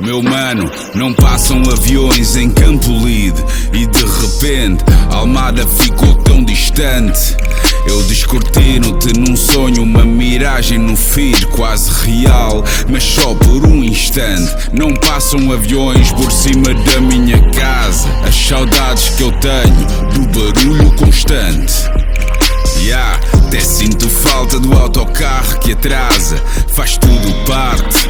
Meu mano, não passam aviões em Campo Lide. E de repente, Almada ficou tão distante. Eu descortino-te num sonho, uma miragem no feed quase real. Mas só por um instante Não passam aviões por cima da minha casa. As saudades que eu tenho do barulho constante sinto falta do autocarro que atrasa Faz tudo parte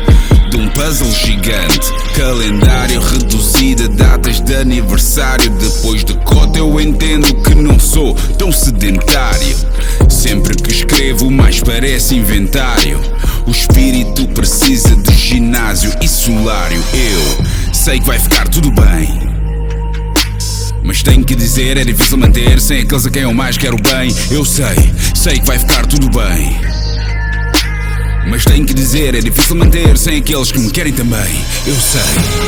de um puzzle gigante. Calendário reduzido, datas de aniversário. Depois de cota eu entendo que não sou tão sedentário. Sempre que escrevo mais parece inventário. O espírito precisa de ginásio e solário. Eu sei que vai ficar tudo bem mas tenho que dizer, é difícil manter Sem aqueles a quem eu mais quero bem Eu sei, sei que vai ficar tudo bem Mas tenho que dizer, é difícil manter Sem aqueles que me querem também Eu sei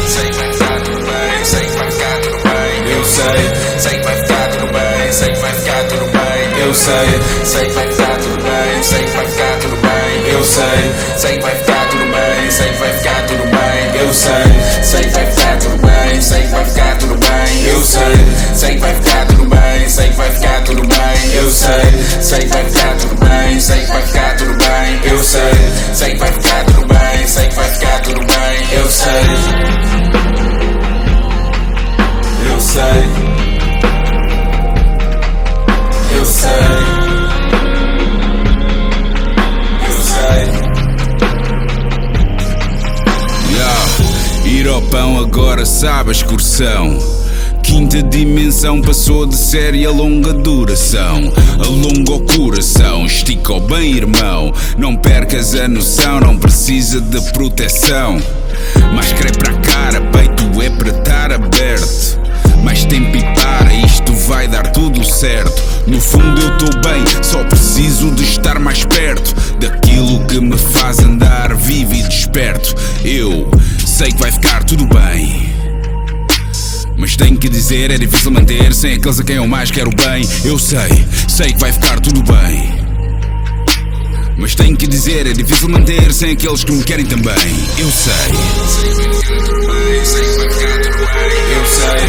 Sei que vai ficar tudo bem, sei que vai ficar tudo bem. Eu sei, sei que vai ficar tudo bem, sei que vai ficar tudo bem. Eu sei, sei que vai ficar tudo bem, sei que vai ficar tudo bem. Eu sei, sei que vai ficar tudo bem, sei que vai ficar tudo bem. Eu sei, sei que vai sei, sei que vai ficar tudo bem, sei que vai ficar tudo bem. Eu sei, sei que vai ficar tudo bem, sei que vai ficar tudo bem. Eu sei, sei que vai ficar tudo bem, sei que vai ficar tudo bem. Eu sei. Eu sei. Eu sei. Ir ao pão agora sabe a excursão. Quinta dimensão passou de série a longa duração. Alonga o coração, estica o bem, irmão. Não percas a noção, não precisa de proteção. Máscara é para a cara, peito é para estar aberto. Mais tempo e para, isto vai dar tudo certo. No fundo eu tô bem, só preciso de estar mais perto daquilo que me faz andar vivo e desperto. Eu sei que vai ficar tudo bem. Mas tenho que dizer, é difícil manter. Sem aqueles a quem eu mais quero bem. Eu sei, sei que vai ficar tudo bem. Mas tenho que dizer, é difícil manter. Sem aqueles que me querem também. Eu sei. Eu sei,